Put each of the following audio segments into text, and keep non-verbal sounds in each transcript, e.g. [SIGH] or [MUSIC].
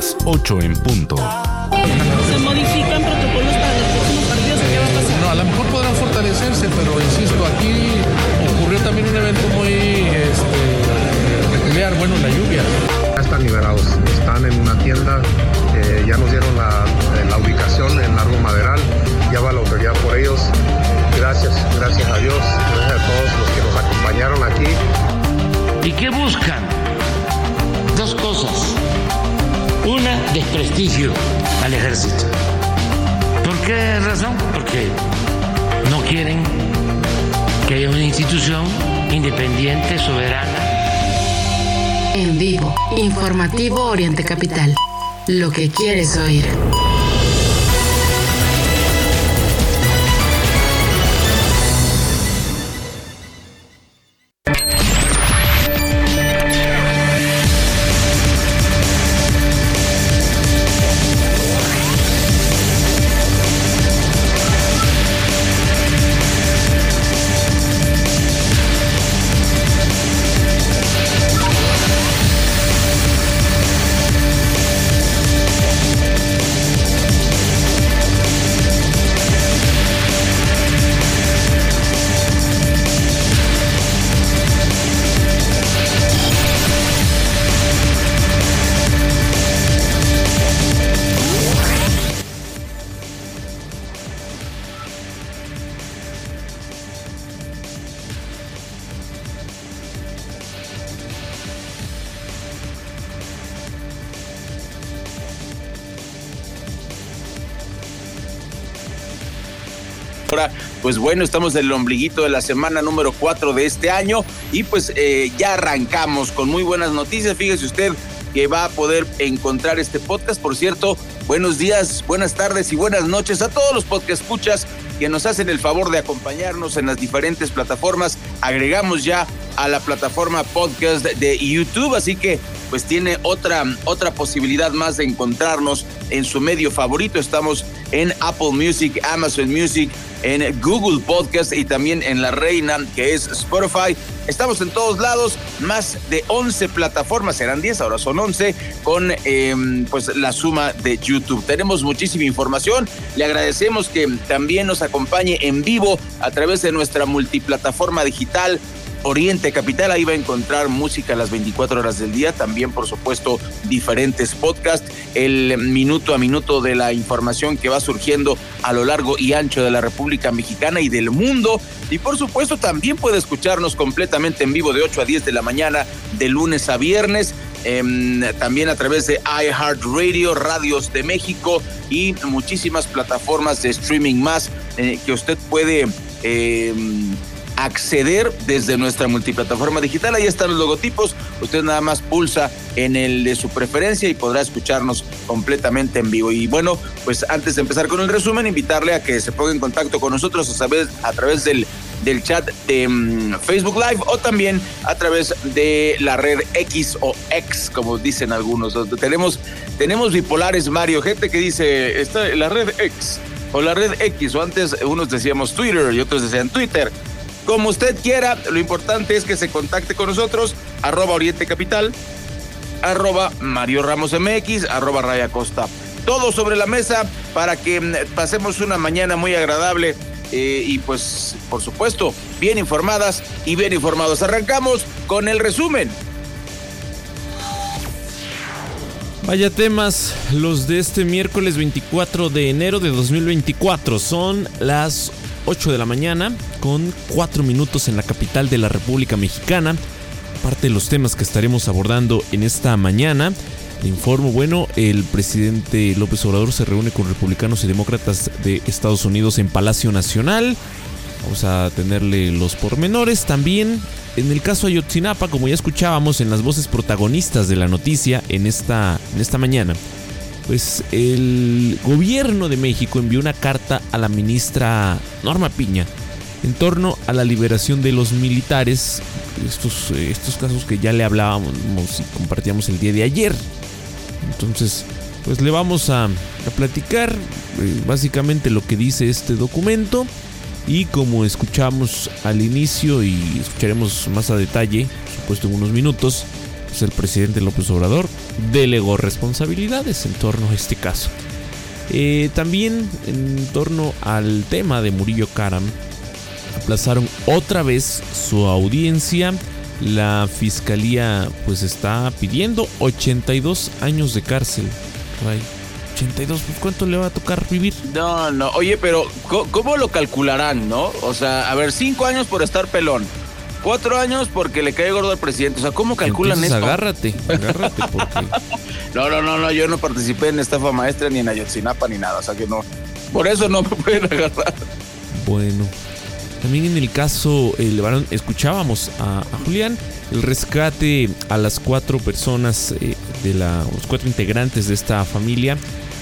las 8 en punto. ¿Se modifican protocolos para los próximos partidos qué va a pasar? No, a lo mejor podrán fortalecerse, pero insisto, aquí ocurrió también un evento muy este, peculiar, bueno, la lluvia. Ya están liberados, están en una tienda, eh, ya nos dieron la, eh, la ubicación en Largo Maderal, ya va la autoridad por ellos. Gracias, gracias a Dios, gracias a todos los que nos acompañaron aquí. ¿Y qué buscan? Dos cosas. Una, desprestigio al ejército. ¿Por qué razón? Porque no quieren que haya una institución independiente, soberana. En vivo, informativo Oriente Capital. Lo que quieres oír. Ahora, pues bueno, estamos en el ombliguito de la semana número 4 de este año y pues eh, ya arrancamos con muy buenas noticias. Fíjese usted que va a poder encontrar este podcast. Por cierto, buenos días, buenas tardes y buenas noches a todos los podcast escuchas que nos hacen el favor de acompañarnos en las diferentes plataformas. Agregamos ya a la plataforma podcast de YouTube, así que pues tiene otra, otra posibilidad más de encontrarnos en su medio favorito. Estamos en Apple Music, Amazon Music, en Google Podcast y también en la reina que es Spotify. Estamos en todos lados, más de 11 plataformas, eran 10, ahora son 11, con eh, pues la suma de YouTube. Tenemos muchísima información, le agradecemos que también nos acompañe en vivo a través de nuestra multiplataforma digital Oriente Capital. Ahí va a encontrar música a las 24 horas del día, también por supuesto diferentes podcasts, el minuto a minuto de la información que va surgiendo a lo largo y ancho de la República Mexicana y del mundo. Y por supuesto también puede escucharnos completamente en vivo de 8 a 10 de la mañana, de lunes a viernes. Eh, también a través de iHeartRadio, Radios de México y muchísimas plataformas de streaming más eh, que usted puede eh, acceder desde nuestra multiplataforma digital. Ahí están los logotipos. Usted nada más pulsa en el de su preferencia y podrá escucharnos completamente en vivo. Y bueno, pues antes de empezar con el resumen, invitarle a que se ponga en contacto con nosotros a través, a través del, del chat de um, Facebook Live o también a través de la red X o X, como dicen algunos. Tenemos, tenemos bipolares, Mario, gente que dice, está la red X o la red X, o antes unos decíamos Twitter y otros decían Twitter como usted quiera. Lo importante es que se contacte con nosotros, arroba Oriente Capital, arroba Mario Ramos MX, arroba Raya Costa. Todo sobre la mesa para que pasemos una mañana muy agradable eh, y pues, por supuesto, bien informadas y bien informados. Arrancamos con el resumen. Vaya temas los de este miércoles 24 de enero de 2024. Son las 8 de la mañana con 4 minutos en la capital de la República Mexicana. Parte de los temas que estaremos abordando en esta mañana. Le informo, bueno, el presidente López Obrador se reúne con republicanos y demócratas de Estados Unidos en Palacio Nacional. Vamos a tenerle los pormenores. También en el caso Ayotzinapa, como ya escuchábamos en las voces protagonistas de la noticia en esta, en esta mañana, pues el gobierno de México envió una carta a la ministra Norma Piña en torno a la liberación de los militares, estos, estos casos que ya le hablábamos y compartíamos el día de ayer. Entonces, pues le vamos a, platicar eh, básicamente lo que dice este documento y como escuchamos al inicio y escucharemos más a detalle, supuesto en unos minutos, pues el presidente López Obrador delegó responsabilidades en torno a este caso. Eh, también en torno al tema de Murillo Karam, aplazaron otra vez su audiencia. La fiscalía pues está pidiendo 82 años de cárcel. Ray. 82, pues, ¿cuánto le va a tocar vivir? No, no, oye, pero ¿cómo, lo calcularán, no? O sea, a ver, cinco años por estar pelón. Cuatro años porque le cae gordo al presidente. O sea, ¿cómo calculan Entonces, esto? agárrate, agárrate, porque [LAUGHS] No, no, no, no, yo no participé en estafa maestra ni en Ayotzinapa ni nada, o sea que no. Por eso no me [LAUGHS] pueden agarrar. Bueno, también en el caso, el varón, escuchábamos a, a Julián, el rescate a las cuatro personas, eh, de la, los cuatro integrantes de esta familia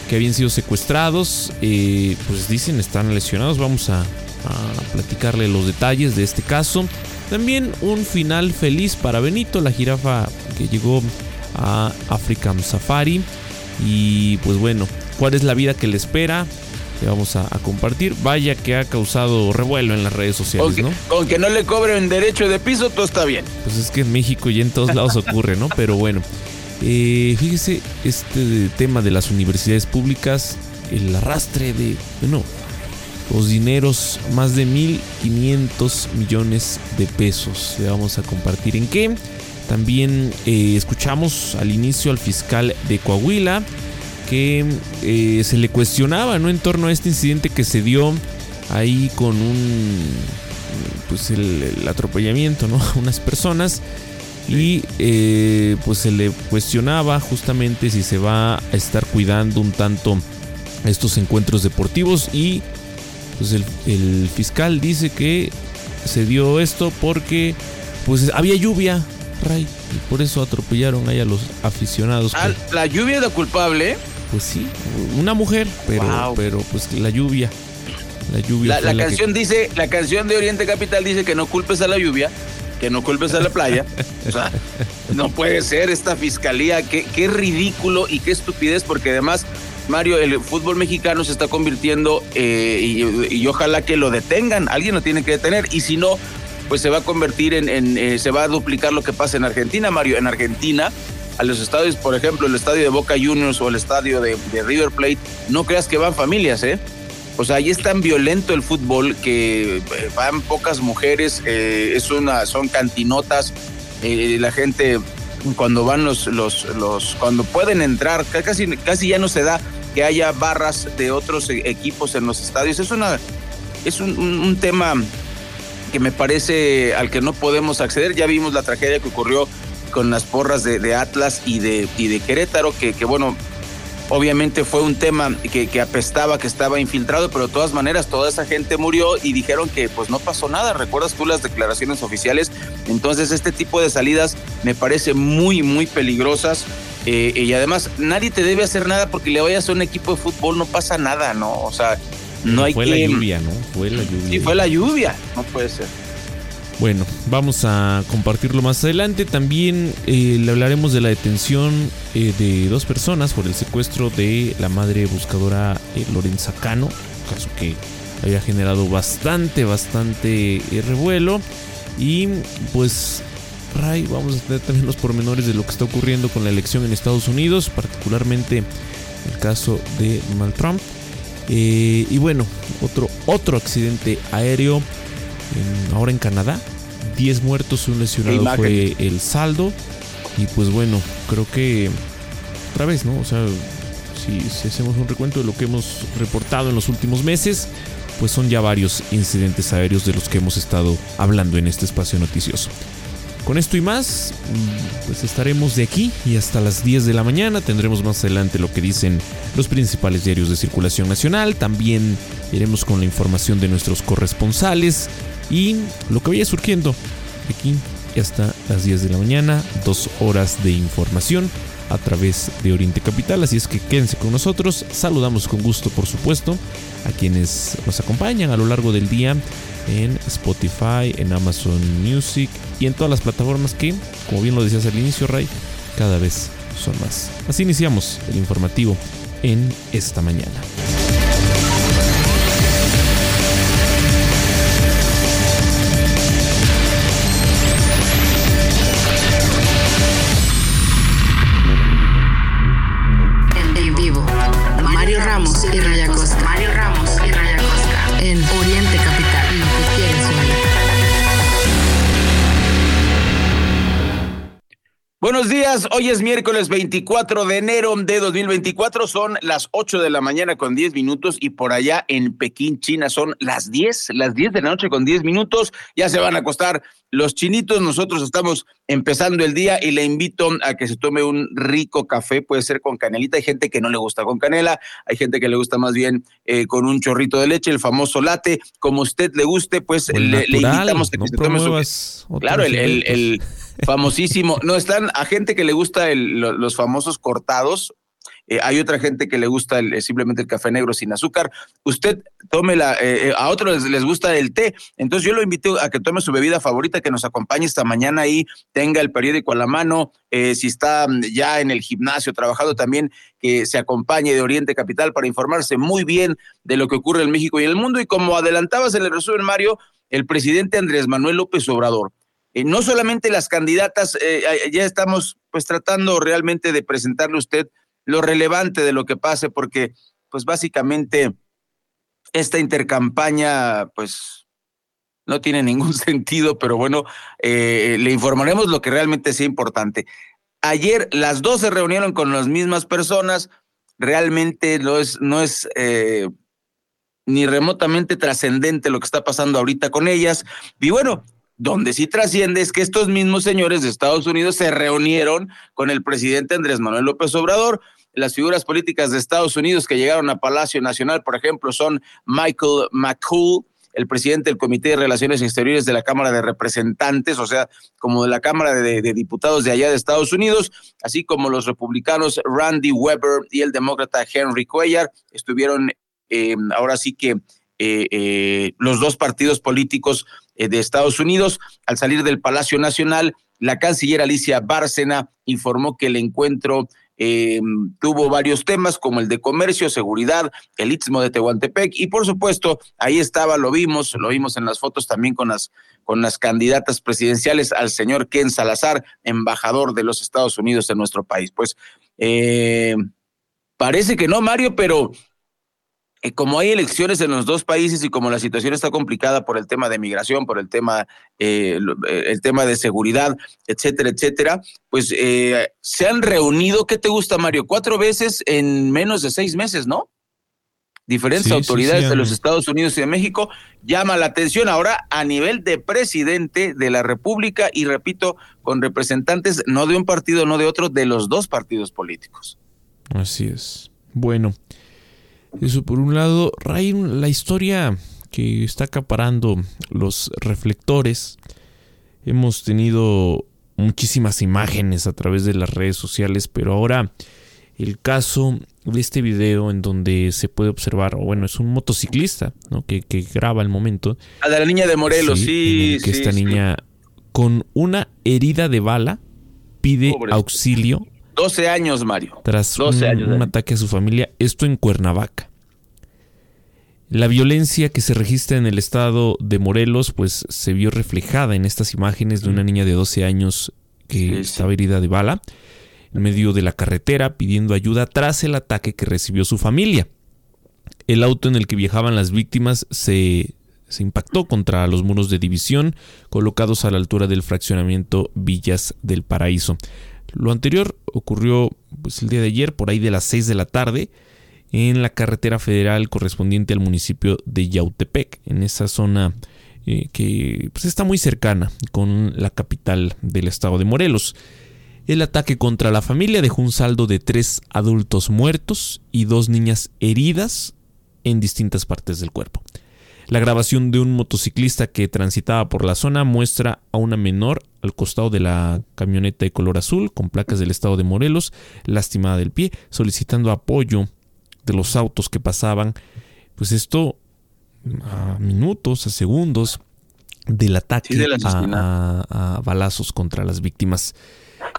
que habían sido secuestrados, eh, pues dicen están lesionados. Vamos a, a platicarle los detalles de este caso. También un final feliz para Benito, la jirafa que llegó a African Safari. Y pues bueno, ¿cuál es la vida que le espera? Que vamos a, a compartir. Vaya que ha causado revuelo en las redes sociales, Con que, ¿no? con que no le cobren derecho de piso, todo está bien. Pues es que en México y en todos lados ocurre, ¿no? Pero bueno, eh, fíjese este tema de las universidades públicas, el arrastre de, bueno, los dineros, más de 1.500 millones de pesos. Le vamos a compartir en qué. También eh, escuchamos al inicio al fiscal de Coahuila que eh, se le cuestionaba, ¿no? En torno a este incidente que se dio ahí con un, pues el, el atropellamiento, ¿no? A [LAUGHS] unas personas y eh, pues se le cuestionaba justamente si se va a estar cuidando un tanto estos encuentros deportivos y pues el, el fiscal dice que se dio esto porque pues había lluvia, Ray, y por eso atropellaron ahí a los aficionados. Ah, que- la lluvia es la culpable. pues sí, una mujer, pero, Wow. pero pues la lluvia, la lluvia. La, fue la que- canción dice, la canción de Oriente Capital dice que no culpes a la lluvia, que no culpes a la playa. [LAUGHS] O sea, no puede ser esta fiscalía, qué, qué ridículo y qué estupidez, porque además, Mario, el fútbol mexicano se está convirtiendo eh, y, ojalá que lo detengan, alguien lo tiene que detener, y si no, pues se va a convertir en, en, eh, se va a duplicar lo que pasa en Argentina, Mario. En Argentina, a los estadios, por ejemplo, el estadio de Boca Juniors o el estadio de, River Plate, no creas que van familias, ¿eh? O sea, ahí es tan violento el fútbol que eh, van pocas mujeres, es una, son cantinotas, la gente cuando van los, los, los, cuando pueden entrar, ca- casi, casi ya no se da que haya barras de otros e- equipos en los estadios. Es una, es un, tema que me parece al que no podemos acceder. Ya vimos la tragedia que ocurrió con las porras de, de Atlas y de, y de Querétaro, que, que bueno, obviamente fue un tema que, que apestaba, que estaba infiltrado, pero de todas maneras toda esa gente murió y dijeron que pues no pasó nada. ¿Recuerdas tú las declaraciones oficiales? Entonces este tipo de salidas me parece muy, muy peligrosas. Eh, y además nadie te debe hacer nada porque le vayas a un equipo de fútbol, no pasa nada, ¿no? O sea, no hay fue que... la lluvia, ¿no? Fue la lluvia. Sí, fue la lluvia, no puede ser. Bueno, vamos a compartirlo más adelante. También eh, le hablaremos de la detención eh, de dos personas por el secuestro de la madre buscadora eh, Lorenza Cano, caso que había generado bastante, bastante revuelo. Y pues, Ray, vamos a tener también los pormenores de lo que está ocurriendo con la elección en Estados Unidos, particularmente el caso de Donald Trump. Eh, y bueno, otro, otro accidente aéreo en- ahora en Canadá. 10 muertos, un lesionado fue el saldo. Y pues bueno, creo que otra vez, ¿no? O sea, si, si hacemos un recuento de lo que hemos reportado en los últimos meses, pues son ya varios incidentes aéreos de los que hemos estado hablando en este espacio noticioso. Con esto y más, pues estaremos de aquí y hasta las 10 de la mañana. Tendremos más adelante lo que dicen los principales diarios de circulación nacional. También iremos con la información de nuestros corresponsales y lo que vaya surgiendo aquí hasta las 10 de la mañana. Dos horas de información a través de Oriente Capital. Así es que quédense con nosotros. Saludamos con gusto, por supuesto, a quienes nos acompañan a lo largo del día en Spotify, en Amazon Music y en todas las plataformas que, como bien lo decías al inicio, Ray, cada vez son más. Así iniciamos el informativo en esta mañana. Hoy es miércoles 24 de enero de 2024, son las 8 de la mañana con 10 minutos y por allá en Pekín, China, son las 10, las 10 de la noche con 10 minutos, ya se van a acostar los chinitos, nosotros estamos empezando el día y le invito a que se tome un rico café, puede ser con canelita, hay gente que no le gusta con canela, hay gente que le gusta más bien eh, con un chorrito de leche, el famoso latte, como usted le guste, pues le, invitamos a que se tome su... Claro, el, el, el famosísimo, no, están a gente que le gusta los famosos cortados, eh, hay otra gente que le gusta el, simplemente el café negro sin azúcar. Usted tome la, eh, eh, a otros les, gusta el té. Entonces yo lo invito a que tome su bebida favorita, que nos acompañe esta mañana ahí, tenga el periódico a la mano. si está ya en el gimnasio trabajando también, que se acompañe de Oriente Capital para informarse muy bien de lo que ocurre en México y en el mundo. Y como adelantabas en el resumen, Mario, el presidente Andrés Manuel López Obrador. No solamente las candidatas, ya estamos pues tratando realmente de presentarle a usted lo relevante de lo que pase, porque pues básicamente esta intercampaña pues no tiene ningún [LAUGHS] sentido, pero bueno, eh, le informaremos lo que realmente sea importante. Ayer las dos se reunieron con las mismas personas, realmente no es, no es eh, ni remotamente trascendente lo que está pasando ahorita con ellas. Y bueno, donde sí trasciende es que estos mismos señores de Estados Unidos se reunieron con el presidente Andrés Manuel López Obrador. Las figuras políticas de Estados Unidos que llegaron a Palacio Nacional, por ejemplo, son Michael McCool, el presidente del Comité de Relaciones Exteriores de la Cámara de Representantes, o sea, como de la Cámara de, Diputados de allá de Estados Unidos, así como los republicanos Randy Weber y el demócrata Henry Cuellar, estuvieron eh, ahora sí que eh, eh, los dos partidos políticos de Estados Unidos. Al salir del Palacio Nacional, la canciller Alicia Bárcena informó que el encuentro eh, tuvo varios temas como el de comercio, seguridad, el istmo de Tehuantepec y por supuesto ahí estaba, lo vimos, lo vimos en las fotos también con las con las candidatas presidenciales al señor Ken Salazar, embajador de los Estados Unidos en nuestro país. Pues eh, parece que no, Mario, pero eh, como hay elecciones en los dos países y como la situación está complicada por el tema de migración, por el tema, eh, eh, el tema de seguridad, etcétera, etcétera, pues se han reunido, ¿qué te gusta, Mario? Cuatro veces en menos de seis meses, ¿no? Diferentes autoridades de los Estados Unidos y de México llama la atención ahora a nivel de presidente de la República y repito, con representantes no de un partido, no de otro, de los dos partidos políticos. Así es. Bueno, eso por un lado, Ray, la historia que está acaparando los reflectores. Hemos tenido muchísimas imágenes a través de las redes sociales, pero ahora el caso de este video en donde se puede observar, o bueno, es un motociclista ¿no? que, graba el momento. A la niña de Morelos, sí. que esta niña con una herida de bala pide auxilio 12 años, Mario. Tras un, ataque a su familia, esto en Cuernavaca. La violencia que se registra en el estado de Morelos, pues se vio reflejada en estas imágenes de una niña de 12 años que estaba herida de bala en medio de la carretera pidiendo ayuda tras el ataque que recibió su familia. El auto en el que viajaban las víctimas se, se impactó contra los muros de división colocados a la altura del fraccionamiento Villas del Paraíso. Lo anterior ocurrió pues, el día de ayer, por ahí de las 6 de la tarde, en la carretera federal correspondiente al municipio de Yautepec, en esa zona eh, que pues, está muy cercana con la capital del estado de Morelos. El ataque contra la familia dejó un saldo de tres adultos muertos y dos niñas heridas en distintas partes del cuerpo. La grabación de un motociclista que transitaba por la zona muestra a una menor al costado de la camioneta de color azul con placas del estado de Morelos, lastimada del pie, solicitando apoyo de los autos que pasaban. Pues esto a minutos, a segundos del ataque a, balazos contra las víctimas.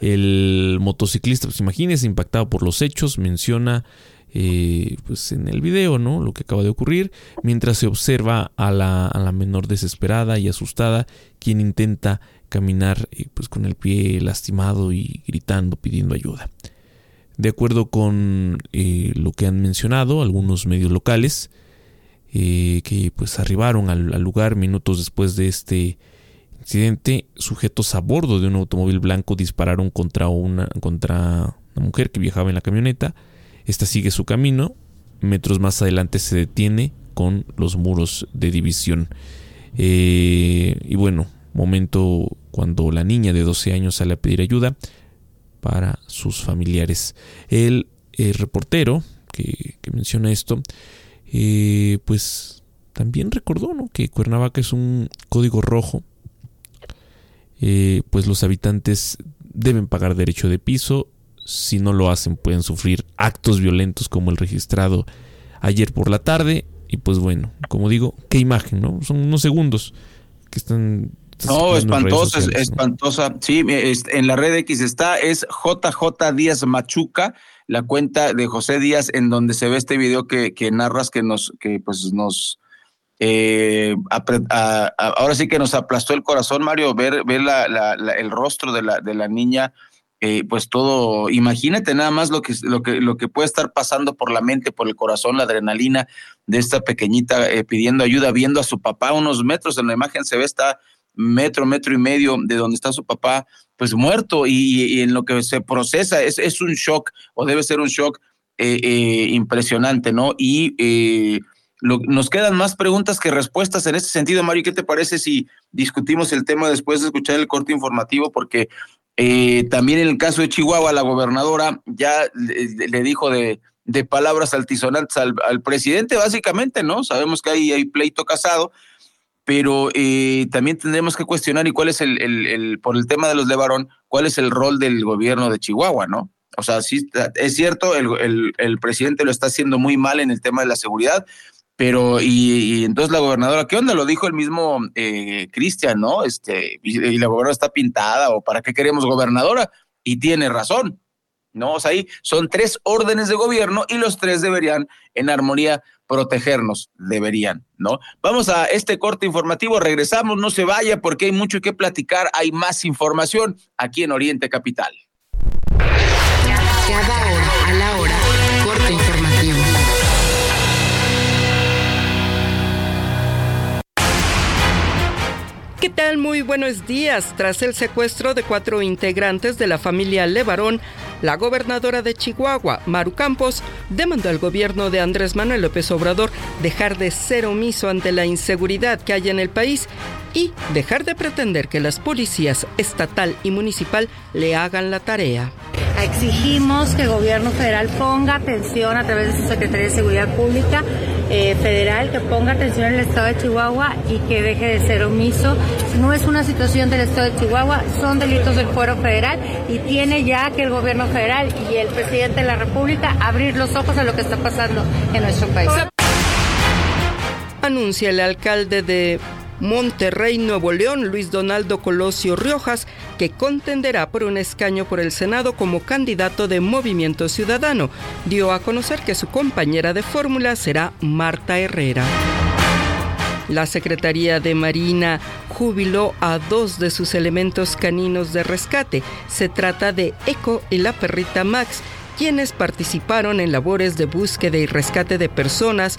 El motociclista, pues imagínese, impactado por los hechos, menciona eh, pues en el video, ¿no? Lo que acaba de ocurrir, mientras se observa a la, a la menor desesperada y asustada, quien intenta caminar eh, pues con el pie lastimado y gritando, pidiendo ayuda. De acuerdo con eh, lo que han mencionado algunos medios locales, que pues arribaron al, lugar minutos después de este accidente, sujetos a bordo de un automóvil blanco dispararon contra una, contra una mujer que viajaba en la camioneta. Esta sigue su camino. Metros más adelante se detiene con los muros de división. Eh, y bueno, momento cuando la niña de 12 años sale a pedir ayuda para sus familiares. El, reportero que, menciona esto, eh, pues también recordó que Cuernavaca es un código rojo, eh, pues los habitantes deben pagar derecho de piso, si no lo hacen pueden sufrir actos violentos como el registrado ayer por la tarde, y pues bueno, como digo, qué imagen, ¿no? Son unos segundos que están no, espantosa, espantosa. Sí, en la red X está, es JJ Díaz Machuca, la cuenta de José Díaz, en donde se ve este video que, que narras, que nos, que pues nos, eh, ahora sí que nos aplastó el corazón, Mario, ver, ver el rostro de la, de la niña, eh, pues todo, imagínate nada más lo que, lo, que, lo que puede estar pasando por la mente, por el corazón, la adrenalina de esta pequeñita eh, pidiendo ayuda, viendo a su papá unos metros en la imagen, se ve, está metro, metro y medio de donde está su papá, pues muerto y, en lo que se procesa es, es, un shock o debe ser un shock eh, impresionante, ¿no? Y nos quedan más preguntas que respuestas en este sentido, Mario. ¿Qué te parece si discutimos el tema después de escuchar el corte informativo? Porque también en el caso de Chihuahua, la gobernadora ya le, dijo de, de, palabras altisonantes al, presidente, básicamente, ¿no? Sabemos que hay, hay pleito casado, pero eh, también tendremos que cuestionar y cuál es el, el, por el tema de los Levarón, cuál es el rol del gobierno de Chihuahua, ¿no? O sea, sí, es cierto, el, el, presidente lo está haciendo muy mal en el tema de la seguridad, pero y, entonces la gobernadora, ¿qué onda? Lo dijo el mismo eh, Cristian, ¿no? Este, y, la gobernadora está pintada, o ¿para qué queremos gobernadora? Y tiene razón, ¿no? O sea, ahí son tres órdenes de gobierno y los tres deberían en armonía protegernos, deberían, ¿no? Vamos a este corte informativo, regresamos, no se vaya porque hay mucho que platicar, hay más información aquí en Oriente Capital. Cada hora, ¿Qué tal? Muy buenos días. Tras el secuestro de cuatro integrantes de la familia Levarón, la gobernadora de Chihuahua, Maru Campos, demandó al gobierno de Andrés Manuel López Obrador dejar de ser omiso ante la inseguridad que hay en el país y dejar de pretender que las policías estatal y municipal le hagan la tarea. Exigimos que el gobierno federal ponga atención a través de su Secretaría de Seguridad Pública eh, federal, que ponga atención al Estado de Chihuahua y que deje de ser omiso. No es una situación del Estado de Chihuahua, son delitos del fuero federal y tiene ya que el gobierno federal y el presidente de la República abrir los ojos a lo que está pasando en nuestro país. Anuncia el alcalde de Monterrey, Nuevo León, Luis Donaldo Colosio Riojas, que contenderá por un escaño por el Senado como candidato de Movimiento Ciudadano. Dio a conocer que su compañera de fórmula será Marta Herrera. La Secretaría de Marina jubiló a dos de sus elementos caninos de rescate. Se trata de Eco y la perrita Max, quienes participaron en labores de búsqueda y rescate de personas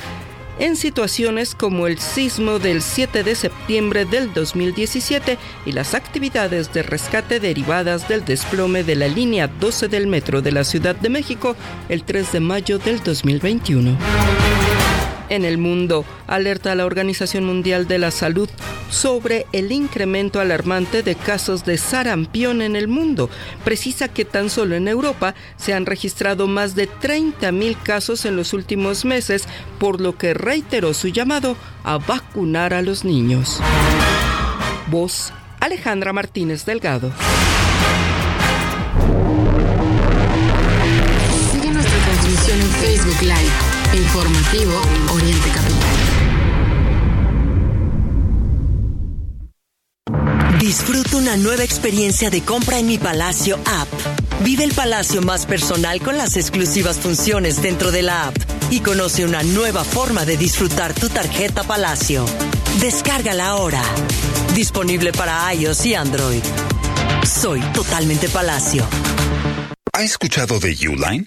en situaciones como el sismo del 7 de septiembre del 2017 y las actividades de rescate derivadas del desplome de la línea 12 del metro de la Ciudad de México el 3 de mayo del 2021 en el mundo, alerta a la Organización Mundial de la Salud sobre el incremento alarmante de casos de sarampión en el mundo. Precisa que tan solo en Europa se han registrado más de 30.000 casos en los últimos meses, por lo que reiteró su llamado a vacunar a los niños. Voz Alejandra Martínez Delgado. Sigue nuestra transmisión en Facebook Live Informativo Oriente Capital. Disfruta una nueva experiencia de compra en Mi Palacio App. Vive el palacio más personal con las exclusivas funciones dentro de la app y conoce una nueva forma de disfrutar tu tarjeta Palacio. Descárgala ahora. Disponible para iOS y Android. Soy totalmente Palacio. ¿Ha escuchado de Uline?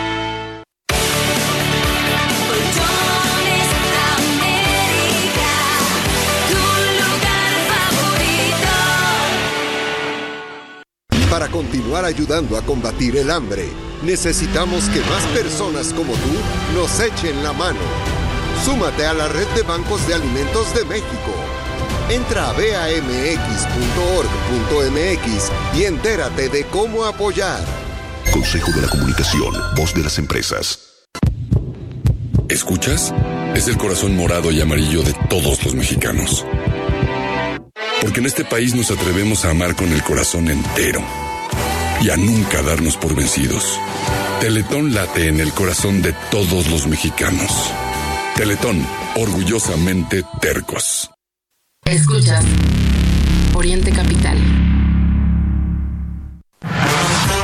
Para continuar ayudando a combatir el hambre, necesitamos que más personas como tú nos echen la mano. Súmate a la red de bancos de alimentos de México. Entra a bamx.org.mx y entérate de cómo apoyar. Consejo de la Comunicación, voz de las empresas. ¿Escuchas? Es el corazón morado y amarillo de todos los mexicanos. Porque en este país nos atrevemos a amar con el corazón entero y a nunca darnos por vencidos. Teletón late en el corazón de todos los mexicanos. Teletón, orgullosamente tercos. Escuchas Oriente Capital.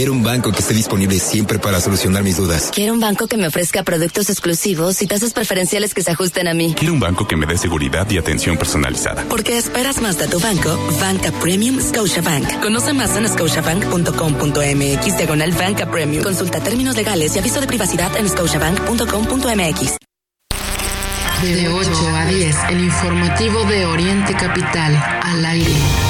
Quiero un banco que esté disponible siempre para solucionar mis dudas. Quiero un banco que me ofrezca productos exclusivos y tasas preferenciales que se ajusten a mí. Quiero un banco que me dé seguridad y atención personalizada. Porque esperas más de tu banco, Banca Premium Scotiabank. Conoce más en scotiabank.com.mx diagonal Banca Premium. Consulta términos legales y aviso de privacidad en scotiabank.com.mx. De 8 a 10, el informativo de Oriente Capital, al aire.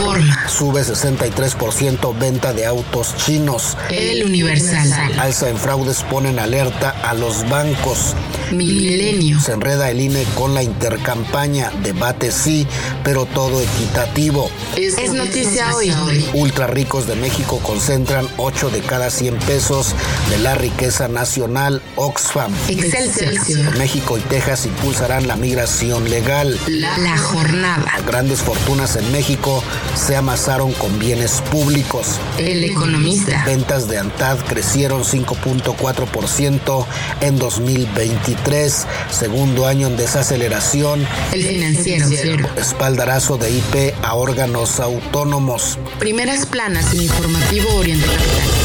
Reforma. Sube 63% venta de autos chinos. El Universal. Alza en fraudes ponen alerta a los bancos. Milenio. Se enreda el INE con la intercampaña. Debate sí, pero todo equitativo. Es, es noticia hoy. Ultra ricos de México concentran 8 de cada 100 pesos de la riqueza nacional. Oxfam. Excelsior. México y Texas impulsarán la migración legal. La, la jornada. Grandes fortunas en México se amasaron con bienes públicos. El economista. Ventas de ANTAD crecieron 5.4% en 2023, segundo año en desaceleración. El financiero. Espaldarazo de IP a órganos autónomos. Primeras planas en informativo Oriente Capital.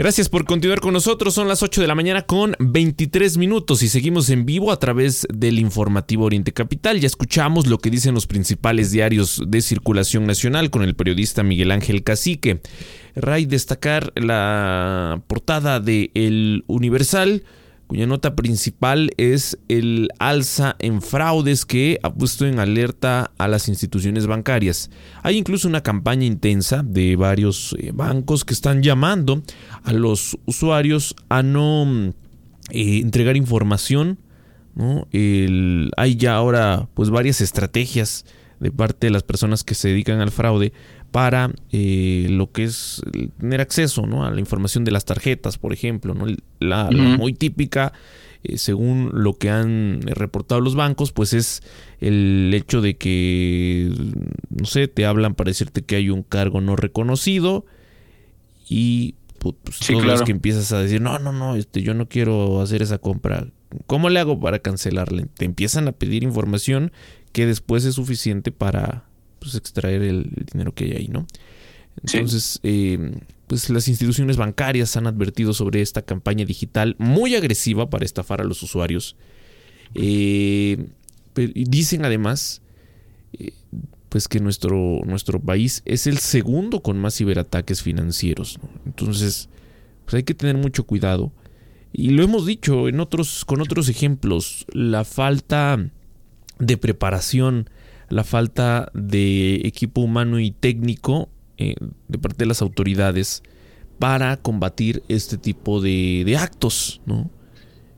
Gracias por continuar con nosotros. Son las 8 de la mañana con 23 minutos y seguimos en vivo a través del informativo Oriente Capital. Ya escuchamos lo que dicen los principales diarios de circulación nacional con el periodista Miguel Ángel Cacique. Ray, destacar la portada de El Universal cuya nota principal es el alza en fraudes que ha puesto en alerta a las instituciones bancarias. Hay incluso una campaña intensa de varios eh, bancos que están llamando a los usuarios a no eh, entregar información. hay ya ahora pues varias estrategias de parte de las personas que se dedican al fraude para eh, lo que es tener acceso ¿no? a la información de las tarjetas, por ejemplo. ¿no? La, uh -huh. la muy típica, eh, según lo que han reportado los bancos, pues es el hecho de que, no sé, te hablan para decirte que hay un cargo no reconocido y pues, sí, todas claro. que empiezas a decir, no, no, no, este, yo no quiero hacer esa compra. ¿Cómo le hago para cancelarle? Te empiezan a pedir información que después es suficiente para pues, extraer el, el, dinero que hay ahí, ¿no? Entonces, sí. eh, pues las instituciones bancarias han advertido sobre esta campaña digital muy agresiva para estafar a los usuarios. Eh, dicen además, eh, pues que nuestro, nuestro país es el segundo con más ciberataques financieros. ¿no? Entonces, pues hay que tener mucho cuidado. Y lo hemos dicho en otros, con otros ejemplos, la falta de preparación, la falta de equipo humano y técnico eh, de parte de las autoridades para combatir este tipo de, de actos, ¿no?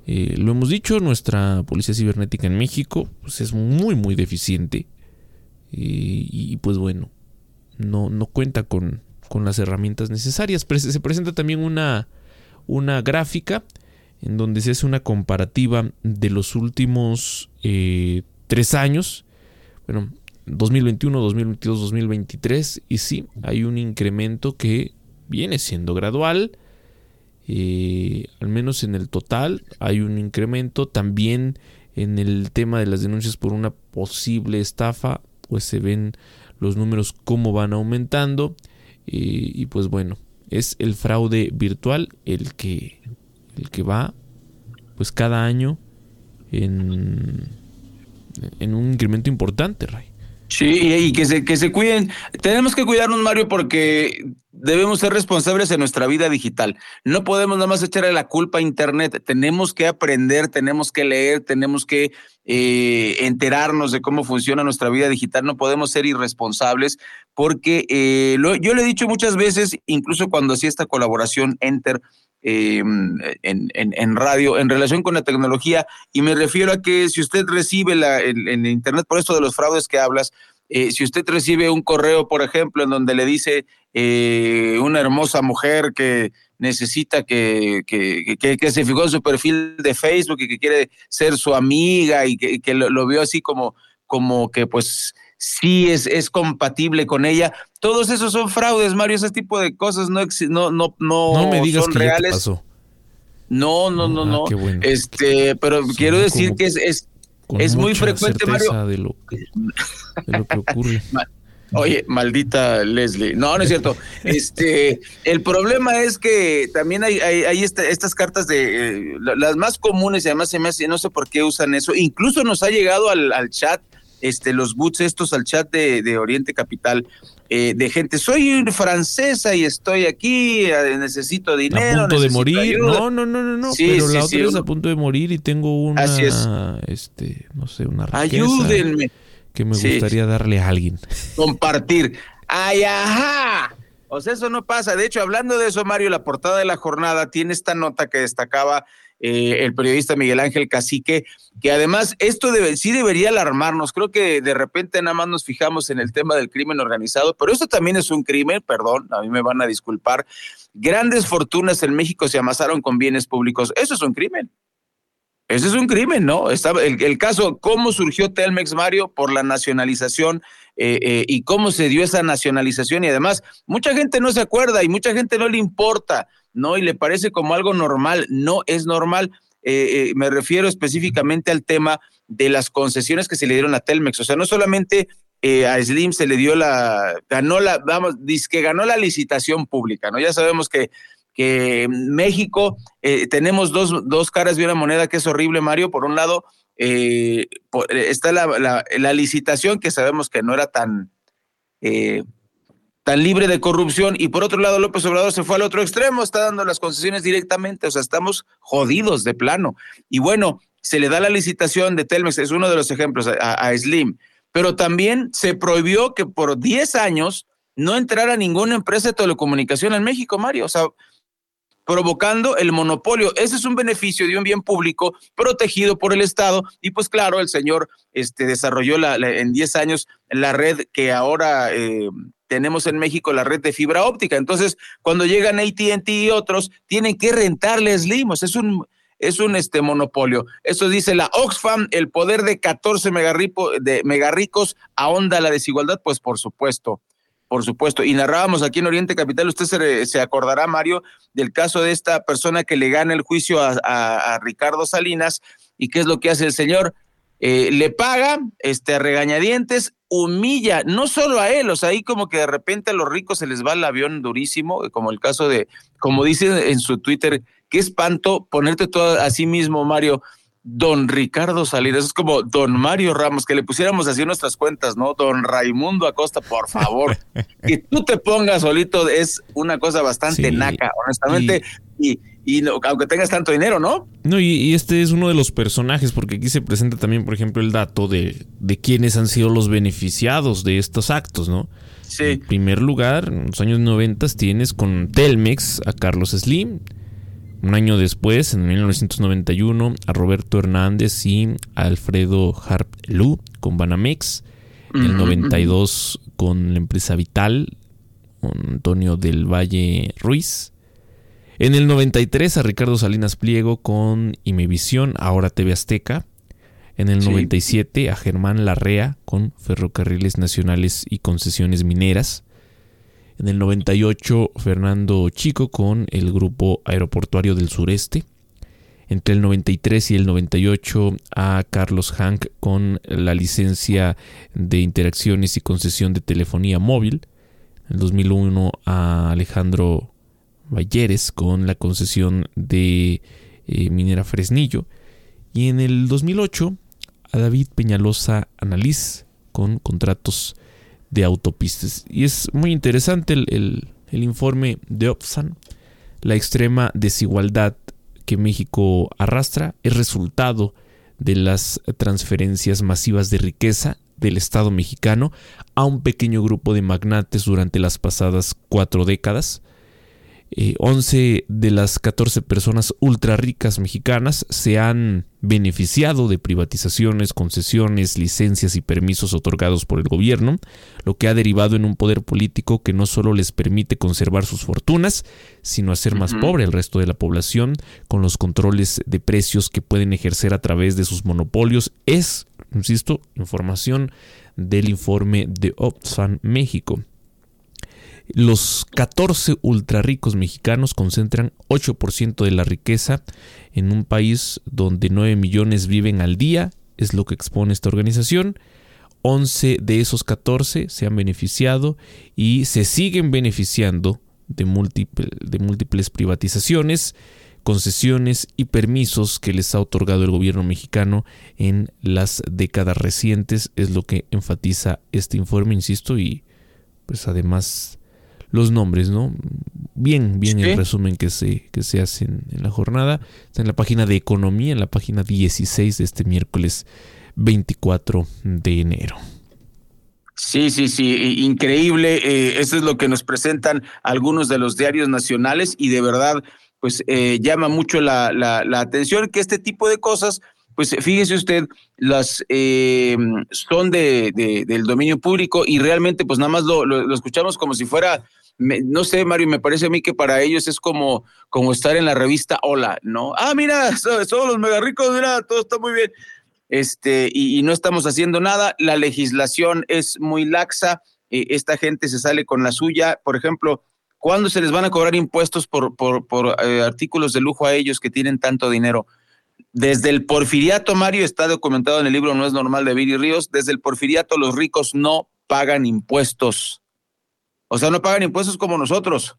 Eh, lo hemos dicho, nuestra policía cibernética en México pues, es muy, muy deficiente. Eh, y pues bueno, no, no cuenta con, con las herramientas necesarias. Se presenta también una, una gráfica en donde se hace una comparativa de los últimos tres años. Bueno, 2021, 2022, 2023. Y sí, hay un incremento que viene siendo gradual. Eh, al menos en el total hay un incremento. También en el tema de las denuncias por una posible estafa, pues se ven los números cómo van aumentando. Y, pues bueno, es el fraude virtual el que, el que va pues cada año en, en un incremento importante, Ray. Sí, y que se, que se cuiden. Tenemos que cuidarnos, Mario, porque debemos ser responsables en nuestra vida digital. No podemos nada más echarle la culpa a Internet. Tenemos que aprender, tenemos que leer, tenemos que eh, enterarnos de cómo funciona nuestra vida digital. No podemos ser irresponsables porque eh, yo le he dicho muchas veces, incluso cuando hacía esta colaboración Enter Em, en, en, radio en relación con la tecnología y me refiero a que si usted recibe la, en, Internet, por esto de los fraudes que hablas, eh, si usted recibe un correo, por ejemplo, en donde le dice eh, una hermosa mujer que necesita que, que, que, se fijó en su perfil de Facebook y que quiere ser su amiga y que, lo, lo, vio así como, como que pues sí es, es compatible con ella. Todos esos son fraudes, Mario, ese tipo de cosas no no no no, me digas son que reales. pasó. No, no, no, no. Ah, este, pero quiero decir que es, es, es muy frecuente, Mario. De lo, de lo que ocurre. [LAUGHS] Oye, maldita Leslie. No, no es cierto. [LAUGHS] Este, el problema es que también hay, hay, estas cartas de eh, las más comunes y además se me hace, no sé por qué usan eso. Incluso nos ha llegado al, al chat este, los boots estos al chat de, Oriente Capital, eh, de gente, soy francesa y estoy aquí, eh, necesito dinero. A punto de morir. No, no, no, no, no. pero la otra es a punto de morir y tengo una, este, no sé, una Ayúdenme. Que me gustaría darle a alguien. Compartir. ¡Ay, ajá! O sea, eso no pasa. De hecho, hablando de eso, Mario, la portada de la jornada tiene esta nota que destacaba eh, el periodista Miguel Ángel Cacique, que además esto sí debería alarmarnos. Creo que de repente nada más nos fijamos en el tema del crimen organizado, pero esto también es un crimen, perdón, a mí me van a disculpar. Grandes fortunas en México se amasaron con bienes públicos. Eso es un crimen. Ese es un crimen, ¿no? Estaba el, el, caso, cómo surgió Telmex Mario por la nacionalización eh, eh, y cómo se dio esa nacionalización y además mucha gente no se acuerda y mucha gente no le importa. ¿no? Y le parece como algo normal. No es normal. Eh, me refiero específicamente al tema de las concesiones que se le dieron a Telmex. O sea, no solamente a Slim se le dio la, ganó la, vamos, dice que ganó la licitación pública, ¿no? Ya sabemos que, que México tenemos dos, dos caras de una moneda que es horrible, Mario. Por un lado, está la, la, la, licitación que sabemos que no era tan tan libre de corrupción y por otro lado López Obrador se fue al otro extremo, está dando las concesiones directamente, o sea, estamos jodidos de plano. Y bueno, se le da la licitación de Telmex, es uno de los ejemplos a, Slim, pero también se prohibió que por 10 años no entrara ninguna empresa de telecomunicación en México, Mario, o sea, provocando el monopolio. Ese es un beneficio de un bien público protegido por el Estado y pues claro, el señor este, desarrolló la, en 10 años la red que ahora... Eh, tenemos en México la red de fibra óptica. Entonces, cuando llegan ATT y otros, tienen que rentarles limos. Es un, es un este, monopolio. Eso dice la Oxfam, el poder de 14 de megarricos ahonda la desigualdad, pues por supuesto, por supuesto. Y narrábamos aquí en Oriente Capital, usted se, acordará, Mario, del caso de esta persona que le gana el juicio a, a Ricardo Salinas. ¿Y qué es lo que hace el señor? Eh, le paga este, a regañadientes, humilla no solo a él, o sea, ahí como que de repente a los ricos se les va el avión durísimo, como el caso de, como dice en su Twitter, qué espanto ponerte todo a sí mismo, Mario, don Ricardo Salinas, es como don Mario Ramos, que le pusiéramos así nuestras cuentas, ¿no? Don Raimundo Acosta, por favor, [LAUGHS] que tú te pongas solito es una cosa bastante naca, honestamente, y y aunque tengas tanto dinero, ¿no? No, y, este es uno de los personajes, porque aquí se presenta también, por ejemplo, el dato de, de quiénes han sido los beneficiados de estos actos, ¿no? Sí. En primer lugar, en los años 90 tienes con Telmex a Carlos Slim, Un año después, en 1991, a Roberto Hernández y Alfredo Harp Lu con Banamex. En el 92 con la empresa Vital, Antonio del Valle Ruiz. En el 93 a Ricardo Salinas Pliego con Imevisión, ahora TV Azteca. En el 97 a Germán Larrea con Ferrocarriles Nacionales y Concesiones Mineras. En el 98 Fernando Chico con el Grupo Aeroportuario del Sureste. Entre el 93 y el 98 a Carlos Hank con la licencia de interacciones y concesión de telefonía móvil. En el 2001 a Alejandro Valleres con la concesión de eh, Minera Fresnillo. Y en el 2008 a David Peñalosa Analiz con contratos de autopistas. Y es muy interesante el, informe de Opsan. La extrema desigualdad que México arrastra es resultado de las transferencias masivas de riqueza del Estado mexicano a un pequeño grupo de magnates durante las pasadas cuatro décadas 11 eh, de las 14 personas ultra ricas mexicanas se han beneficiado de privatizaciones, concesiones, licencias y permisos otorgados por el gobierno, lo que ha derivado en un poder político que no solo les permite conservar sus fortunas, sino hacer más pobre al resto de la población con los controles de precios que pueden ejercer a través de sus monopolios. Es, insisto, información del informe de Oxfam México. Los 14 ultrarricos mexicanos concentran 8% de la riqueza en un país donde 9 millones viven al día, es lo que expone esta organización. 11 de esos 14 se han beneficiado y se siguen beneficiando de, de múltiples privatizaciones, concesiones y permisos que les ha otorgado el gobierno mexicano en las décadas recientes, es lo que enfatiza este informe, insisto, y pues además los nombres, ¿no? Bien, bien el resumen que se, que se hace en, la jornada. Está en la página de economía, en la página 16 de este miércoles 24 de enero. Sí, sí, sí, increíble. Eh, eso es lo que nos presentan algunos de los diarios nacionales y de verdad, pues eh, llama mucho la, la, atención que este tipo de cosas pues fíjese usted, las eh, son de, del dominio público y realmente pues nada más lo, lo, escuchamos como si fuera no sé, Mario, me parece a mí que para ellos es como, como estar en la revista Hola, ¿no? Ah, mira, [LAUGHS] son, los mega ricos, mira, todo está muy bien. Este, y, no estamos haciendo nada. La legislación es muy laxa. Eh, esta gente se sale con la suya. Por ejemplo, ¿cuándo se les van a cobrar impuestos por, por, por eh, artículos de lujo a ellos que tienen tanto dinero? Desde el porfiriato, Mario, está documentado en el libro No es normal de Viri Ríos, desde el porfiriato los ricos no pagan impuestos. O sea, no pagan impuestos como nosotros.